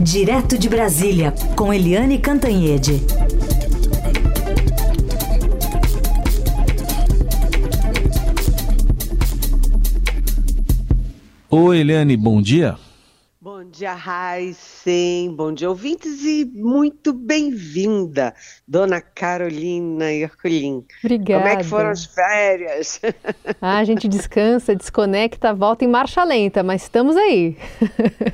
Direto de Brasília, com Eliane Cantanhede. Oi, Eliane, bom dia. Bom dia, Raíssen. Bom dia, ouvintes, e muito bem-vinda, dona Carolina Herculin. Obrigada. Como é que foram as férias? Ah, a gente descansa, desconecta, volta em marcha lenta, mas estamos aí.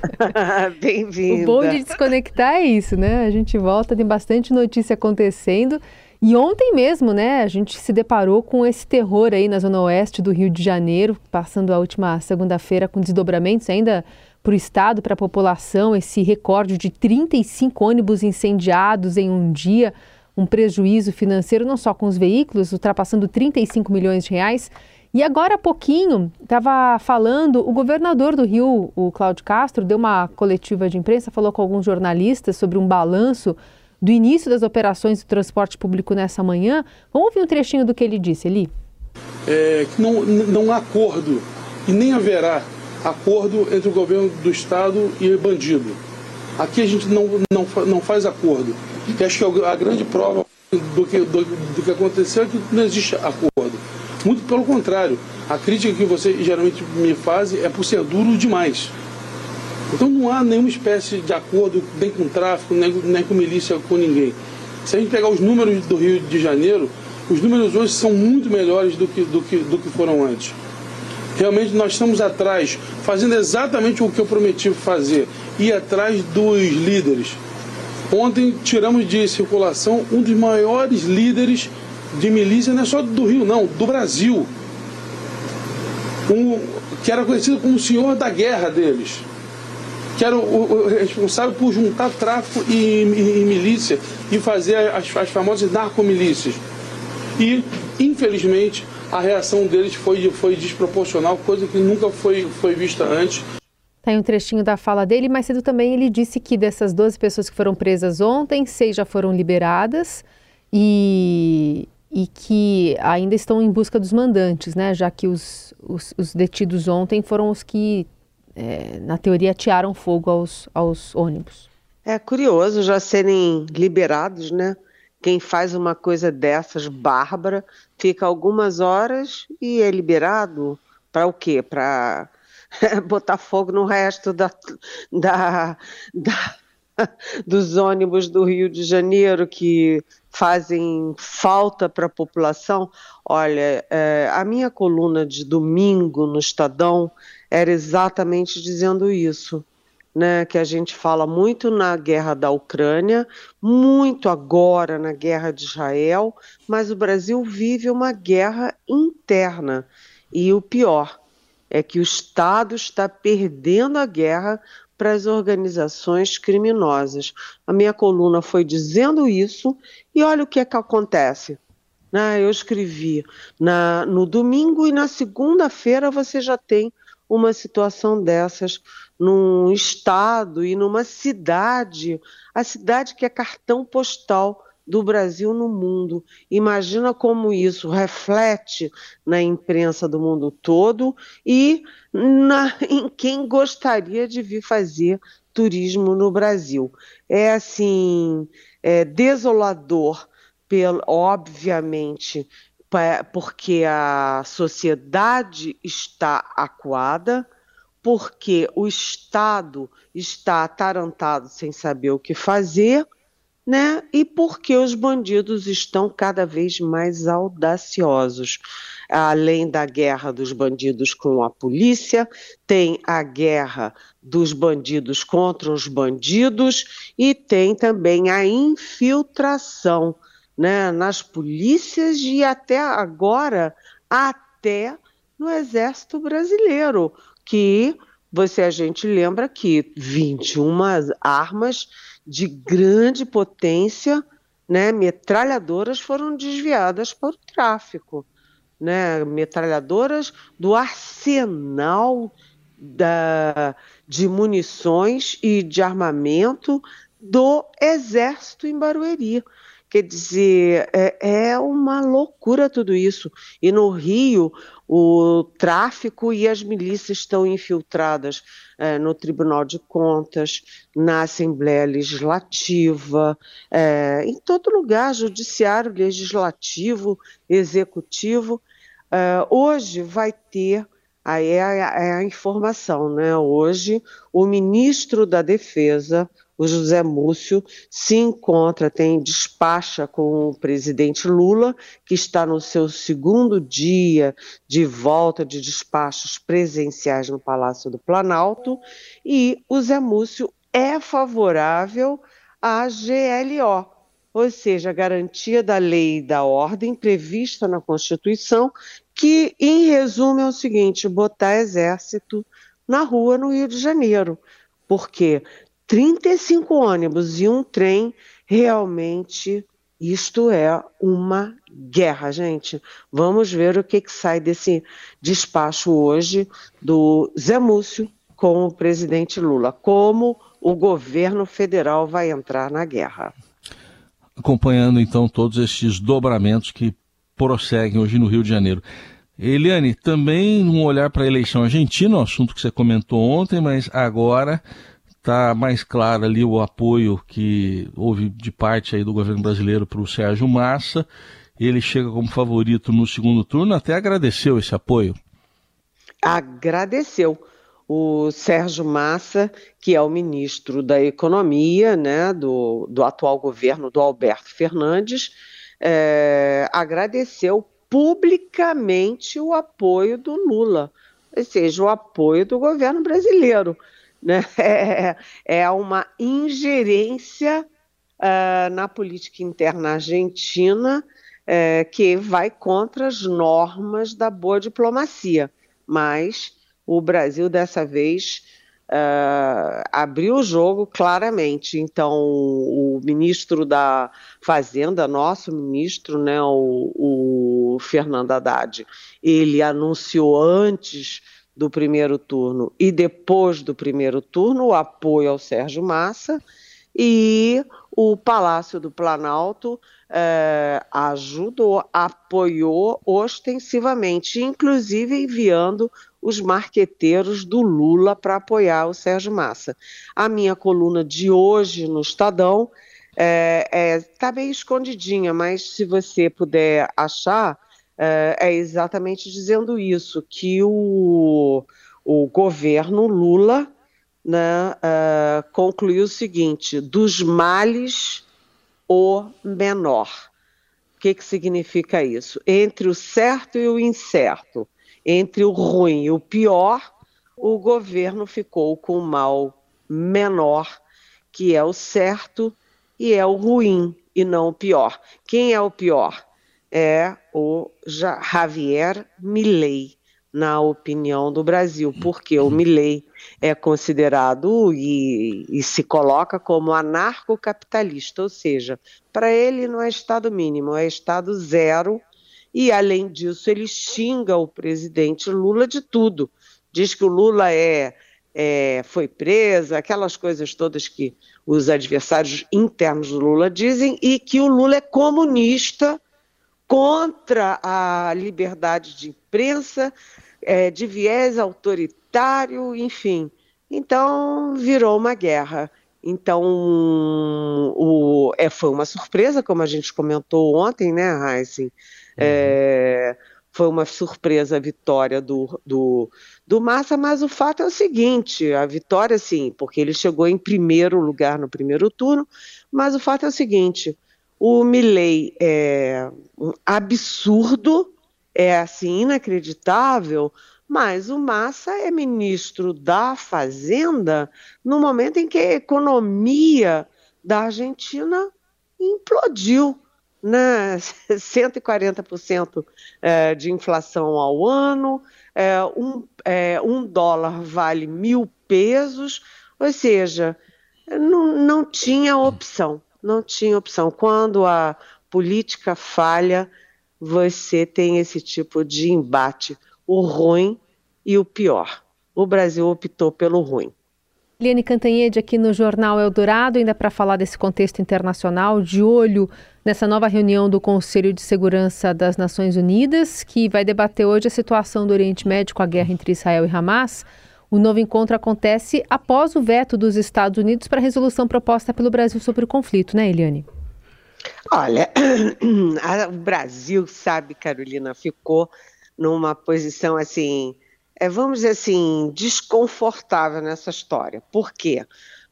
Bem-vinda. O bom de desconectar é isso, né? A gente volta, tem bastante notícia acontecendo. E ontem mesmo, né, a gente se deparou com esse terror aí na zona oeste do Rio de Janeiro, passando a última segunda-feira com desdobramentos ainda para o Estado, para a população, esse recorde de 35 ônibus incendiados em um dia, um prejuízo financeiro não só com os veículos, ultrapassando 35 milhões de reais. E agora há pouquinho, estava falando, o governador do Rio, o Cláudio Castro, deu uma coletiva de imprensa, falou com alguns jornalistas sobre um balanço do início das operações do transporte público nessa manhã. Vamos ouvir um trechinho do que ele disse, Eli? É, não, não há acordo e nem haverá acordo entre o governo do Estado e bandido. Aqui a gente não, não, não faz acordo. E acho que a grande prova do que, do, do que aconteceu é que não existe acordo. Muito pelo contrário, a crítica que você geralmente me faz é por ser duro demais. Então não há nenhuma espécie de acordo nem com tráfico, nem, nem com milícia, com ninguém. Se a gente pegar os números do Rio de Janeiro, os números hoje são muito melhores do que, do que, do que foram antes. Realmente nós estamos atrás, fazendo exatamente o que eu prometi fazer, ir atrás dos líderes. Ontem tiramos de circulação um dos maiores líderes de milícia, não é só do Rio, não, do Brasil. Um, que era conhecido como o senhor da guerra deles. Que era o, o responsável por juntar tráfico e, e, e milícia e fazer as, as famosas narcomilícias. E, infelizmente, a reação deles foi, foi desproporcional, coisa que nunca foi, foi vista antes. Tem tá um trechinho da fala dele, mas cedo também ele disse que dessas 12 pessoas que foram presas ontem, seis já foram liberadas e, e que ainda estão em busca dos mandantes, né? Já que os, os, os detidos ontem foram os que, é, na teoria, atearam fogo aos, aos ônibus. É curioso já serem liberados, né? Quem faz uma coisa dessas bárbara fica algumas horas e é liberado para o quê? Para botar fogo no resto da, da, da, dos ônibus do Rio de Janeiro que fazem falta para a população. Olha, é, a minha coluna de domingo no Estadão era exatamente dizendo isso né, que a gente fala muito na guerra da Ucrânia, muito agora na guerra de Israel, mas o Brasil vive uma guerra interna. E o pior é que o Estado está perdendo a guerra para as organizações criminosas. A minha coluna foi dizendo isso e olha o que é que acontece. Né? Eu escrevi na, no domingo e na segunda-feira você já tem uma situação dessas num estado e numa cidade, a cidade que é cartão postal do Brasil no mundo. Imagina como isso reflete na imprensa do mundo todo e na, em quem gostaria de vir fazer turismo no Brasil. É assim, é desolador, pelo, obviamente, porque a sociedade está acuada, porque o Estado está atarantado sem saber o que fazer, né? E porque os bandidos estão cada vez mais audaciosos. Além da guerra dos bandidos com a polícia, tem a guerra dos bandidos contra os bandidos e tem também a infiltração né, nas polícias e até agora até no Exército Brasileiro que você a gente lembra que 21 armas de grande potência, né, metralhadoras foram desviadas para o tráfico, né, metralhadoras do arsenal da, de munições e de armamento do exército em Barueri. Quer dizer, é, é, uma loucura tudo isso. E no Rio, o tráfico e as milícias estão infiltradas é, no Tribunal de Contas, na Assembleia Legislativa, é, em todo lugar judiciário, legislativo, executivo. É, hoje vai ter Aí é a, é a, informação, né? Hoje, o ministro da Defesa, o José Múcio, se encontra, tem despacha com o presidente Lula, que está no seu segundo dia de volta de despachos presenciais no Palácio do Planalto, e o Zé Múcio é favorável à GLO, ou seja, a garantia da lei e da ordem prevista na Constituição, que, em resumo, é o seguinte: botar exército na rua no Rio de Janeiro. Porque 35 ônibus e um trem, realmente, isto é uma guerra, gente. Vamos ver o que, que sai desse despacho hoje do Zé Múcio com o presidente Lula. Como o governo federal vai entrar na guerra acompanhando então todos estes dobramentos que prosseguem hoje no Rio de Janeiro. Eliane, também um olhar para a eleição argentina, um assunto que você comentou ontem, mas agora está mais claro ali o apoio que houve de parte aí do governo brasileiro para o Sérgio Massa. Ele chega como favorito no segundo turno, até agradeceu esse apoio. Agradeceu o Sérgio Massa, que é o ministro da Economia né, do, do atual governo do Alberto Fernandes, é, agradeceu publicamente o apoio do Lula, ou seja, o apoio do governo brasileiro. Né? É, é uma ingerência uh, na política interna argentina uh, que vai contra as normas da boa diplomacia, mas o Brasil dessa vez uh, abriu o jogo claramente. Então, o, ministro da Fazenda, nosso ministro, né, o, o Fernando Haddad, ele anunciou antes do primeiro turno e depois do primeiro turno o apoio ao Sérgio Massa e o Palácio do Planalto eh, ajudou, apoiou ostensivamente, inclusive enviando os marqueteiros do Lula para apoiar o Sérgio Massa. A minha coluna de hoje no Estadão está é, é, tá meio escondidinha, mas se você puder achar, é, é exatamente dizendo isso, que o, o governo Lula né, uh, concluiu o seguinte: dos males, o menor. O que, que significa isso? Entre o certo e o incerto, entre o ruim e o pior, o governo ficou com o mal menor, que é o certo, e é o ruim, e não o pior. Quem é o pior? É o Javier Milei, na opinião do Brasil, porque o Milley é considerado e, e se coloca como anarcocapitalista, ou seja, para ele não é Estado mínimo, é Estado zero, e além disso ele xinga o presidente Lula de tudo. Diz que o Lula é, é foi preso, aquelas coisas todas que os adversários internos do Lula dizem, e que o Lula é comunista contra a liberdade de imprensa, é, de viés autoritário, enfim. Então, virou uma guerra. Então, o, é, foi uma surpresa, como a gente comentou ontem, né, Heisen? É, foi uma surpresa a vitória do, do, do Massa, mas o fato é o seguinte: a vitória, sim, porque ele chegou em primeiro lugar no primeiro turno, mas o fato é o seguinte: o Milley é um absurdo é assim inacreditável, mas o Massa é ministro da Fazenda no momento em que a economia da Argentina implodiu. Né? 140% é, de inflação ao ano, é, um, é, um dólar vale mil pesos, ou seja, não, não tinha opção, não tinha opção. Quando a política falha, você tem esse tipo de embate, o ruim e o pior. O Brasil optou pelo ruim. Liane Cantanhede aqui no Jornal Eldorado, ainda para falar desse contexto internacional, de olho nessa nova reunião do Conselho de Segurança das Nações Unidas, que vai debater hoje a situação do Oriente Médio a guerra entre Israel e Hamas. O novo encontro acontece após o veto dos Estados Unidos para a resolução proposta pelo Brasil sobre o conflito, né, Eliane? Olha, o Brasil, sabe, Carolina, ficou numa posição assim, é, vamos dizer assim, desconfortável nessa história. Por quê?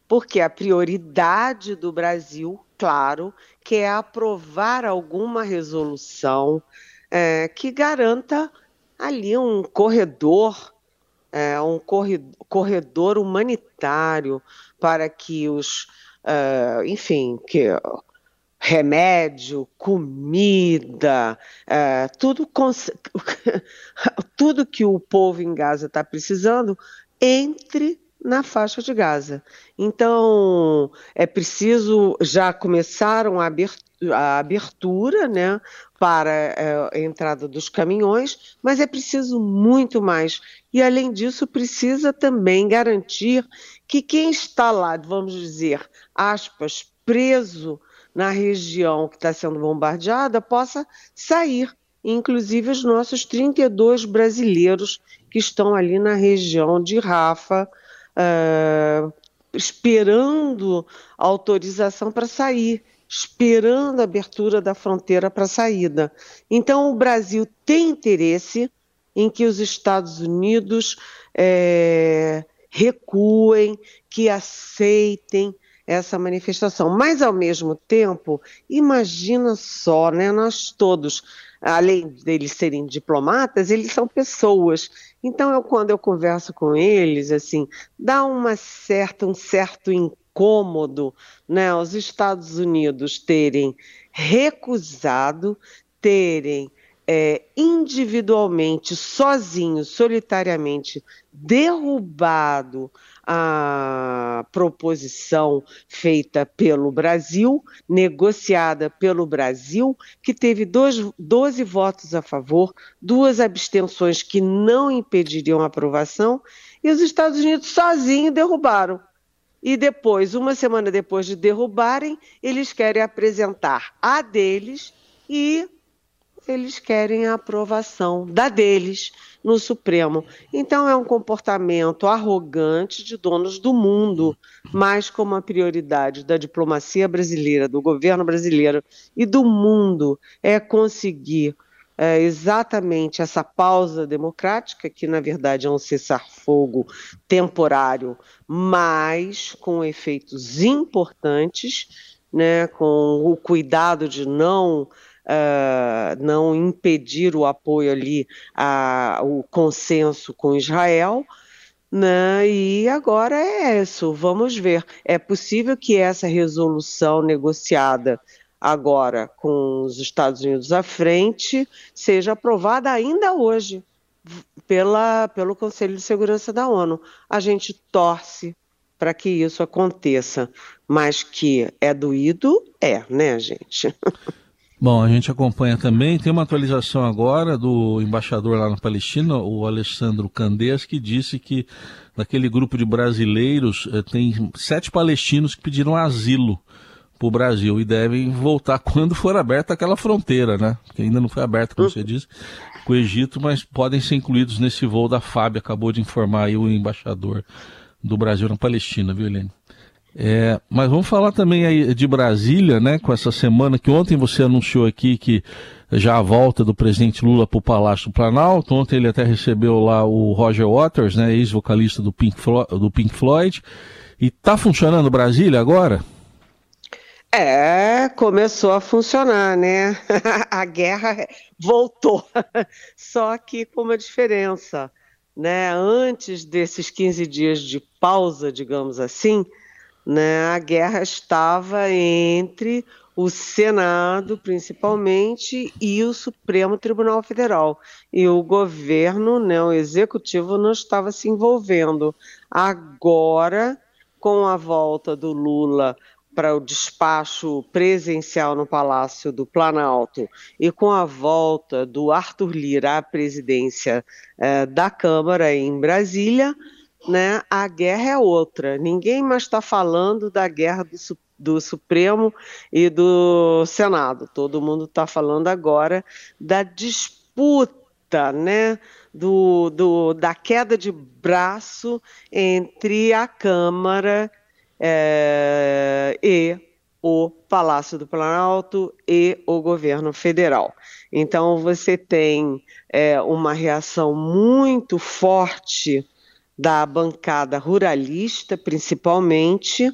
Porque a prioridade do Brasil, claro, que é aprovar alguma resolução é, que garanta ali um corredor, é, um corredor humanitário para que os, uh, enfim, que remédio, comida, é, tudo, tudo que o povo em Gaza está precisando entre na faixa de Gaza. Então, é preciso, já começaram a abertura, a abertura né, para é, a entrada dos caminhões, mas é preciso muito mais. E, além disso, precisa também garantir que quem está lá, vamos dizer, aspas, preso na região que está sendo bombardeada possa sair, inclusive os nossos 32 brasileiros que estão ali na região de Rafa, uh, esperando autorização para sair, esperando a abertura da fronteira para saída. Então, o Brasil tem interesse em que os Estados Unidos é, recuem, que aceitem essa manifestação. Mas, ao mesmo tempo, imagina só, né, nós todos, além deles serem diplomatas, eles são pessoas. Então, eu, quando eu converso com eles, assim, dá uma certa, um certo incômodo, né, os Estados Unidos terem recusado, terem é, individualmente, sozinho, solitariamente, derrubado a proposição feita pelo Brasil, negociada pelo Brasil, que teve dois, 12 votos a favor, duas abstenções que não impediriam a aprovação, e os Estados Unidos sozinhos derrubaram. E depois, uma semana depois de derrubarem, eles querem apresentar a deles e eles querem a aprovação da deles no Supremo. Então é um comportamento arrogante de donos do mundo, mas como a prioridade da diplomacia brasileira, do governo brasileiro e do mundo é conseguir é, exatamente essa pausa democrática, que na verdade é um cessar-fogo temporário, mas com efeitos importantes, né, com o cuidado de não uh, não impedir o apoio ali, a, o consenso com Israel. Né? E agora é isso, vamos ver. É possível que essa resolução negociada agora com os Estados Unidos à frente seja aprovada ainda hoje pela, pelo Conselho de Segurança da ONU. A gente torce para que isso aconteça, mas que é doído, é, né, gente? Bom, a gente acompanha também. Tem uma atualização agora do embaixador lá na Palestina, o Alessandro Candês, que disse que naquele grupo de brasileiros eh, tem sete palestinos que pediram asilo para o Brasil e devem voltar quando for aberta aquela fronteira, né? Que ainda não foi aberta, como você disse, com o Egito, mas podem ser incluídos nesse voo da FAB. Acabou de informar aí o embaixador do Brasil na Palestina, viu, Helene? É, mas vamos falar também aí de Brasília, né? Com essa semana que ontem você anunciou aqui que já a volta do presidente Lula para o Palácio do Planalto. Ontem ele até recebeu lá o Roger Waters, né? Ex-vocalista do Pink, Floyd, do Pink Floyd. E tá funcionando Brasília agora? É, começou a funcionar, né? a guerra voltou, só que com uma diferença, né? Antes desses 15 dias de pausa, digamos assim, né, a guerra estava entre o Senado, principalmente, e o Supremo Tribunal Federal. E o governo, né, o executivo, não estava se envolvendo. Agora, com a volta do Lula para o despacho presencial no Palácio do Planalto e com a volta do Arthur Lira à presidência eh, da Câmara em Brasília, né, a guerra é outra. Ninguém mais está falando da guerra do, do Supremo e do Senado. Todo mundo está falando agora da disputa, né, do, do, da queda de braço entre a Câmara é, e o Palácio do Planalto e o governo federal. Então, você tem é, uma reação muito forte da bancada ruralista, principalmente,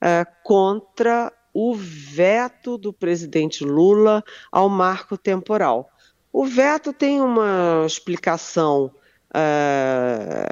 é, contra o veto do presidente Lula ao marco temporal. O veto tem uma explicação é,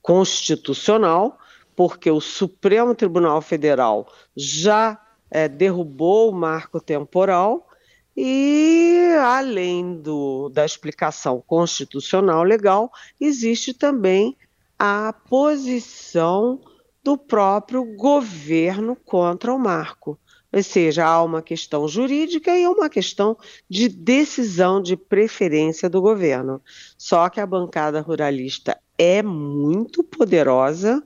constitucional, porque o Supremo Tribunal Federal já é, derrubou o marco temporal e, além do, da explicação constitucional legal, existe também a posição do próprio governo contra o marco. Ou seja, há uma questão jurídica e uma questão de decisão de preferência do governo. Só que a bancada ruralista é muito poderosa,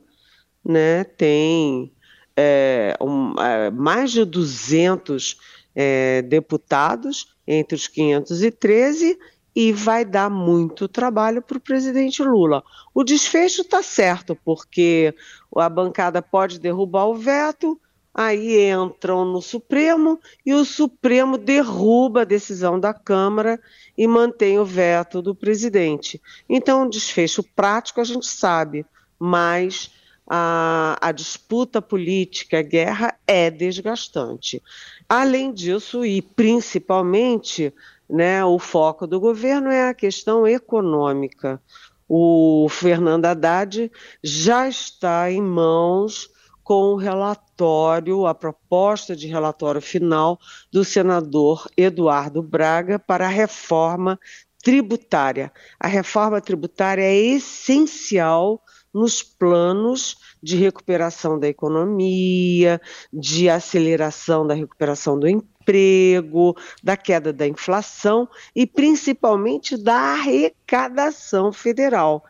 né? tem é, um, é, mais de 200 é, deputados entre os 513 e vai dar muito trabalho para o presidente Lula. O desfecho está certo, porque a bancada pode derrubar o veto, aí entram no Supremo e o Supremo derruba a decisão da Câmara e mantém o veto do presidente. Então, desfecho prático a gente sabe, mas a, a disputa política, a guerra é desgastante. Além disso, e principalmente, né, o foco do governo é a questão econômica. O Fernando Haddad já está em mãos com o relatório, a proposta de relatório final do senador Eduardo Braga para a reforma tributária. A reforma tributária é essencial nos planos de recuperação da economia, de aceleração da recuperação do emprego, da queda da inflação e principalmente da arrecadação federal.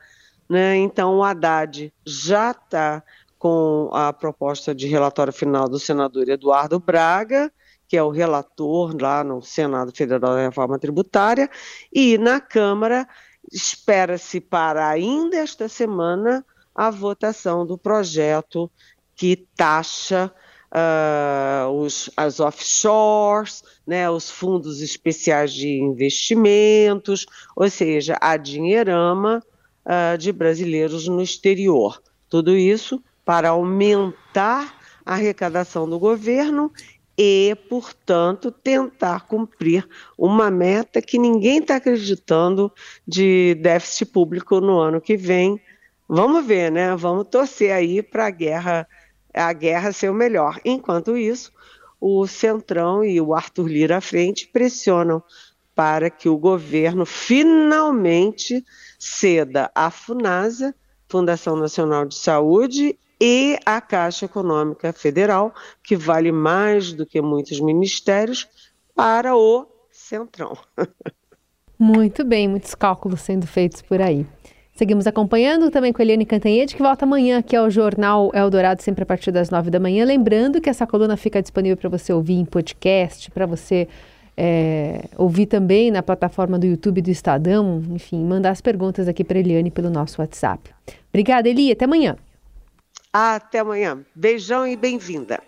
Né? Então, o Haddad já está com a proposta de relatório final do senador Eduardo Braga, que é o relator lá no Senado Federal da Reforma Tributária, e na Câmara espera-se para ainda esta semana a votação do projeto que taxa uh, os, as offshores, né, os fundos especiais de investimentos, ou seja, a dinheirama uh, de brasileiros no exterior. Tudo isso para aumentar a arrecadação do governo e, portanto, tentar cumprir uma meta que ninguém está acreditando de déficit público no ano que vem, Vamos ver, né? Vamos torcer aí para a guerra, a guerra ser o melhor. Enquanto isso, o Centrão e o Arthur Lira à frente pressionam para que o governo finalmente ceda à FUNASA, Fundação Nacional de Saúde, e à Caixa Econômica Federal, que vale mais do que muitos ministérios, para o Centrão. Muito bem, muitos cálculos sendo feitos por aí. Seguimos acompanhando também com a Eliane Cantanhede, que volta amanhã aqui ao Jornal Eldorado, sempre a partir das nove da manhã. Lembrando que essa coluna fica disponível para você ouvir em podcast, para você é, ouvir também na plataforma do YouTube do Estadão. Enfim, mandar as perguntas aqui para Eliane pelo nosso WhatsApp. Obrigada, Eli. Até amanhã. Até amanhã. Beijão e bem-vinda.